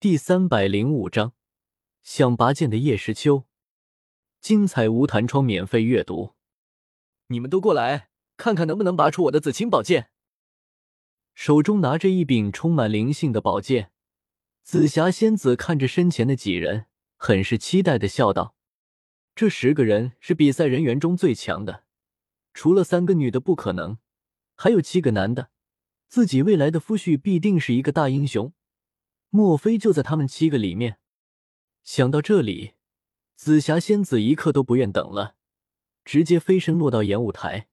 第三百零五章，想拔剑的叶时秋，精彩无弹窗免费阅读。你们都过来看看，能不能拔出我的紫青宝剑？手中拿着一柄充满灵性的宝剑，紫霞仙子看着身前的几人，很是期待的笑道：“这十个人是比赛人员中最强的，除了三个女的不可能，还有七个男的。自己未来的夫婿必定是一个大英雄。”莫非就在他们七个里面？想到这里，紫霞仙子一刻都不愿等了，直接飞身落到演武台。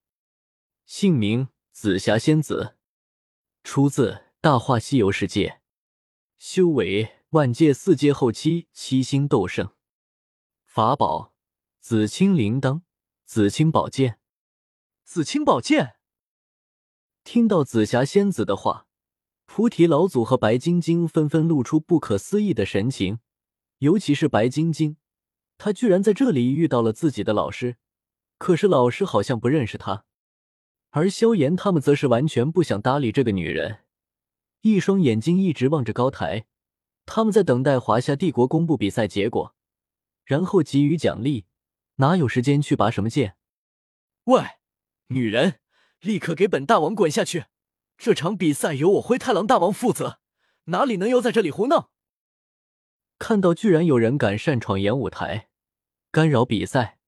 姓名：紫霞仙子，出自《大话西游》世界，修为万界四阶后期七星斗圣。法宝：紫青铃铛、紫青宝剑、紫青宝剑。听到紫霞仙子的话。菩提老祖和白晶晶纷纷露出不可思议的神情，尤其是白晶晶，她居然在这里遇到了自己的老师，可是老师好像不认识她。而萧炎他们则是完全不想搭理这个女人，一双眼睛一直望着高台，他们在等待华夏帝国公布比赛结果，然后给予奖励，哪有时间去拔什么剑？喂，女人，立刻给本大王滚下去！这场比赛由我灰太狼大王负责，哪里能由在这里胡闹？看到居然有人敢擅闯演武台，干扰比赛，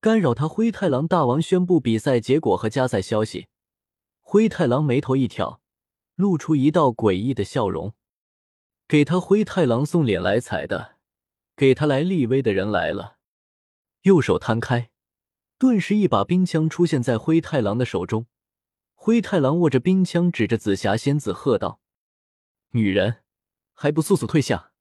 干扰他灰太狼大王宣布比赛结果和加赛消息，灰太狼眉头一挑，露出一道诡异的笑容。给他灰太狼送脸来踩的，给他来立威的人来了。右手摊开，顿时一把冰枪出现在灰太狼的手中。灰太狼握着冰枪，指着紫霞仙子喝道：“女人，还不速速退下！”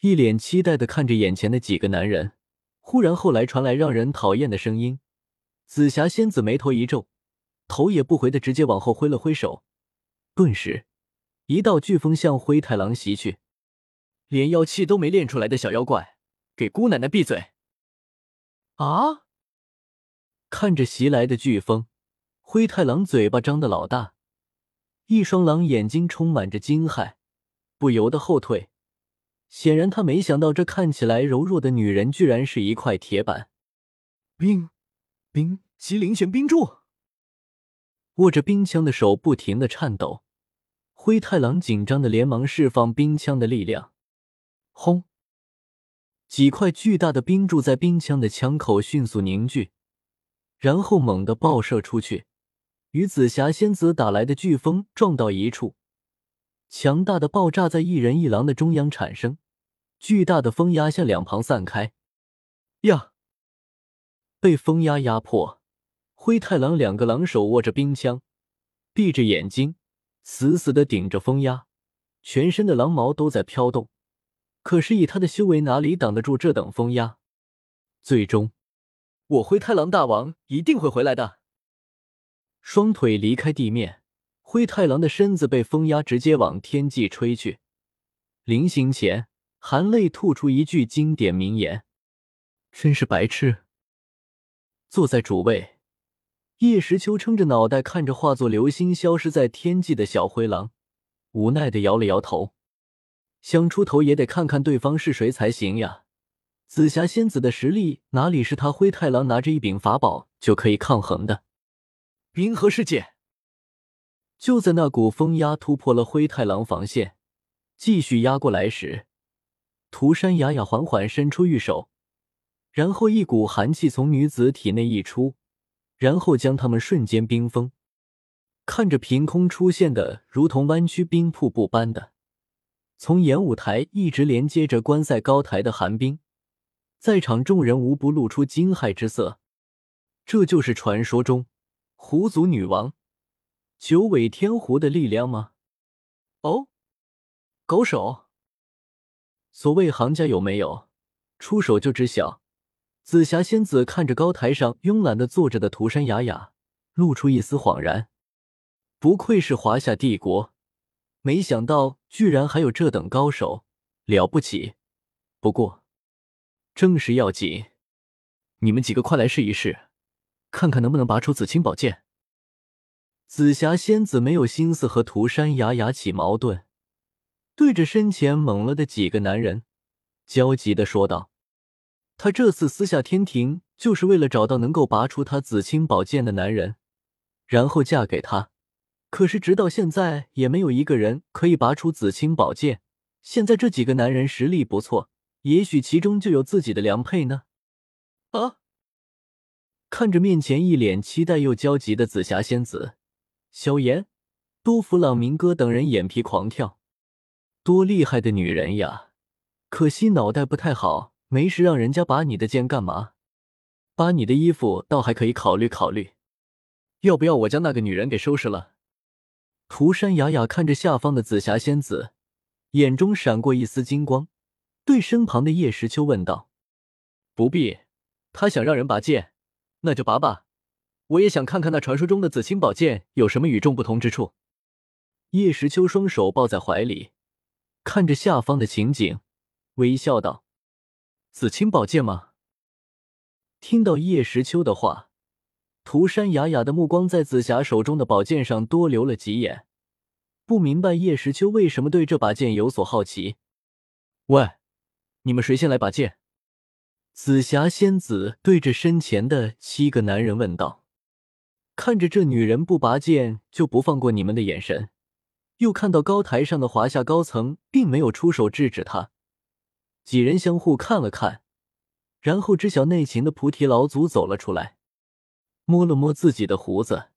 一脸期待的看着眼前的几个男人。忽然，后来传来让人讨厌的声音。紫霞仙子眉头一皱，头也不回的直接往后挥了挥手，顿时，一道飓风向灰太狼袭去。连妖气都没练出来的小妖怪，给姑奶奶闭嘴！啊！看着袭来的飓风。灰太狼嘴巴张得老大，一双狼眼睛充满着惊骇，不由得后退。显然，他没想到这看起来柔弱的女人居然是一块铁板。冰，冰，麒麟拳冰柱。握着冰枪的手不停的颤抖，灰太狼紧张的连忙释放冰枪的力量。轰！几块巨大的冰柱在冰枪的枪口迅速凝聚，然后猛地爆射出去。与紫霞仙子打来的飓风撞到一处，强大的爆炸在一人一狼的中央产生，巨大的风压向两旁散开。呀！被风压压迫，灰太狼两个狼手握着冰枪，闭着眼睛，死死的顶着风压，全身的狼毛都在飘动。可是以他的修为，哪里挡得住这等风压？最终，我灰太狼大王一定会回来的。双腿离开地面，灰太狼的身子被风压直接往天际吹去。临行前，含泪吐出一句经典名言：“真是白痴。”坐在主位，叶时秋撑着脑袋看着化作流星消失在天际的小灰狼，无奈的摇了摇头，想出头也得看看对方是谁才行呀。紫霞仙子的实力哪里是他灰太狼拿着一柄法宝就可以抗衡的？冰河世界，就在那股风压突破了灰太狼防线，继续压过来时，涂山雅雅缓缓伸出玉手，然后一股寒气从女子体内溢出，然后将他们瞬间冰封。看着凭空出现的如同弯曲冰瀑布般的，从演武台一直连接着观赛高台的寒冰，在场众人无不露出惊骇之色。这就是传说中。狐族女王九尾天狐的力量吗？哦，狗手。所谓行家有没有，出手就知晓。紫霞仙子看着高台上慵懒的坐着的涂山雅雅，露出一丝恍然。不愧是华夏帝国，没想到居然还有这等高手，了不起。不过，正事要紧，你们几个快来试一试。看看能不能拔出紫青宝剑。紫霞仙子没有心思和涂山雅雅起矛盾，对着身前懵了的几个男人，焦急的说道：“他这次私下天庭，就是为了找到能够拔出他紫青宝剑的男人，然后嫁给他。可是直到现在，也没有一个人可以拔出紫青宝剑。现在这几个男人实力不错，也许其中就有自己的良配呢。”啊！看着面前一脸期待又焦急的紫霞仙子，萧炎、多弗朗明哥等人眼皮狂跳。多厉害的女人呀！可惜脑袋不太好，没事让人家拔你的剑干嘛？拔你的衣服倒还可以考虑考虑，要不要我将那个女人给收拾了？涂山雅雅看着下方的紫霞仙子，眼中闪过一丝金光，对身旁的叶时秋问道：“不必，他想让人拔剑，那就拔吧。我也想看看那传说中的紫青宝剑有什么与众不同之处。”叶时秋双手抱在怀里。看着下方的情景，微笑道：“紫青宝剑吗？”听到叶时秋的话，涂山雅雅的目光在紫霞手中的宝剑上多留了几眼，不明白叶时秋为什么对这把剑有所好奇。喂，你们谁先来拔剑？紫霞仙子对着身前的七个男人问道。看着这女人不拔剑就不放过你们的眼神。又看到高台上的华夏高层并没有出手制止他，几人相互看了看，然后知晓内情的菩提老祖走了出来，摸了摸自己的胡子。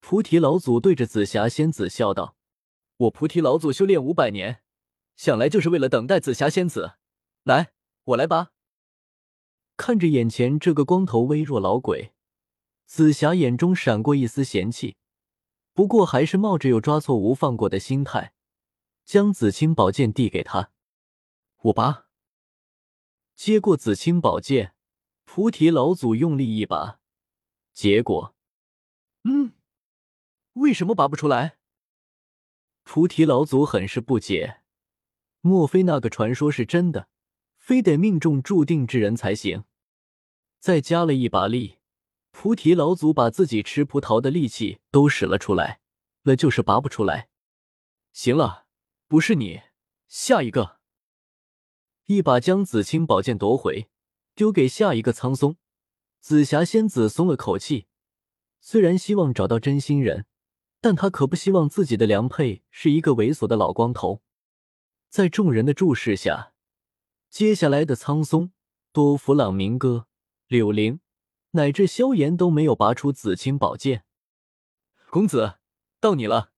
菩提老祖对着紫霞仙子笑道：“我菩提老祖修炼五百年，想来就是为了等待紫霞仙子。来，我来拔。”看着眼前这个光头微弱老鬼，紫霞眼中闪过一丝嫌弃。不过还是冒着有抓错无放过的心态，将紫青宝剑递给他。我拔。接过紫青宝剑，菩提老祖用力一拔，结果，嗯，为什么拔不出来？菩提老祖很是不解，莫非那个传说是真的，非得命中注定之人才行？再加了一把力。菩提老祖把自己吃葡萄的力气都使了出来，了就是拔不出来。行了，不是你，下一个。一把将紫青宝剑夺回，丢给下一个苍松。紫霞仙子松了口气，虽然希望找到真心人，但她可不希望自己的良配是一个猥琐的老光头。在众人的注视下，接下来的苍松、多弗朗明哥、柳灵。乃至萧炎都没有拔出紫青宝剑，公子，到你了。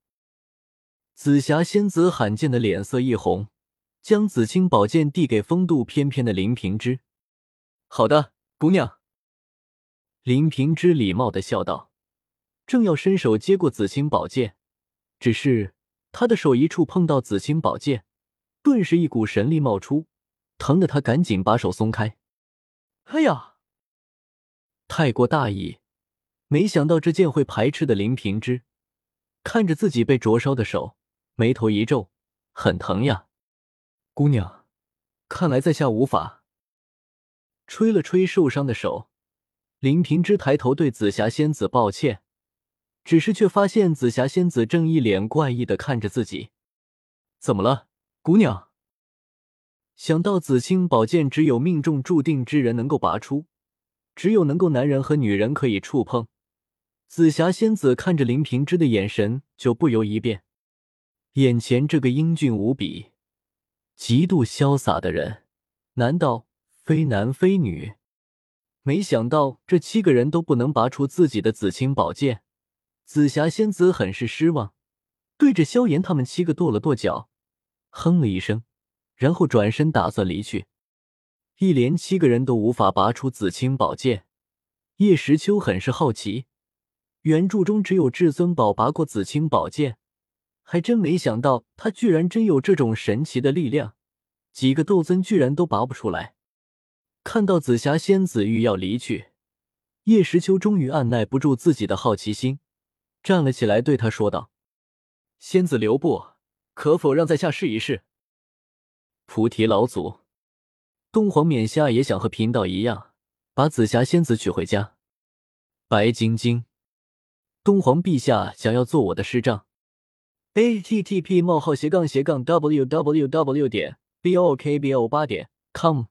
紫霞仙子罕见的脸色一红，将紫青宝剑递给风度翩翩的林平之。好的，姑娘。林平之礼貌的笑道，正要伸手接过紫青宝剑，只是他的手一触碰到紫青宝剑，顿时一股神力冒出，疼得他赶紧把手松开。哎呀！太过大意，没想到这剑会排斥的林平之，看着自己被灼烧的手，眉头一皱，很疼呀，姑娘，看来在下无法。吹了吹受伤的手，林平之抬头对紫霞仙子抱歉，只是却发现紫霞仙子正一脸怪异的看着自己，怎么了，姑娘？想到紫青宝剑只有命中注定之人能够拔出。只有能够男人和女人可以触碰，紫霞仙子看着林平之的眼神就不由一变。眼前这个英俊无比、极度潇洒的人，难道非男非女？没想到这七个人都不能拔出自己的紫青宝剑，紫霞仙子很是失望，对着萧炎他们七个跺了跺脚，哼了一声，然后转身打算离去。一连七个人都无法拔出紫青宝剑，叶时秋很是好奇。原著中只有至尊宝拔过紫青宝剑，还真没想到他居然真有这种神奇的力量。几个斗尊居然都拔不出来。看到紫霞仙子欲要离去，叶时秋终于按耐不住自己的好奇心，站了起来，对他说道：“仙子留步，可否让在下试一试？”菩提老祖。东皇冕下也想和贫道一样，把紫霞仙子娶回家。白晶晶，东皇陛下想要做我的师丈。a t t p: 冒号斜杠斜杠 w w w 点 b o k b o 八点 com。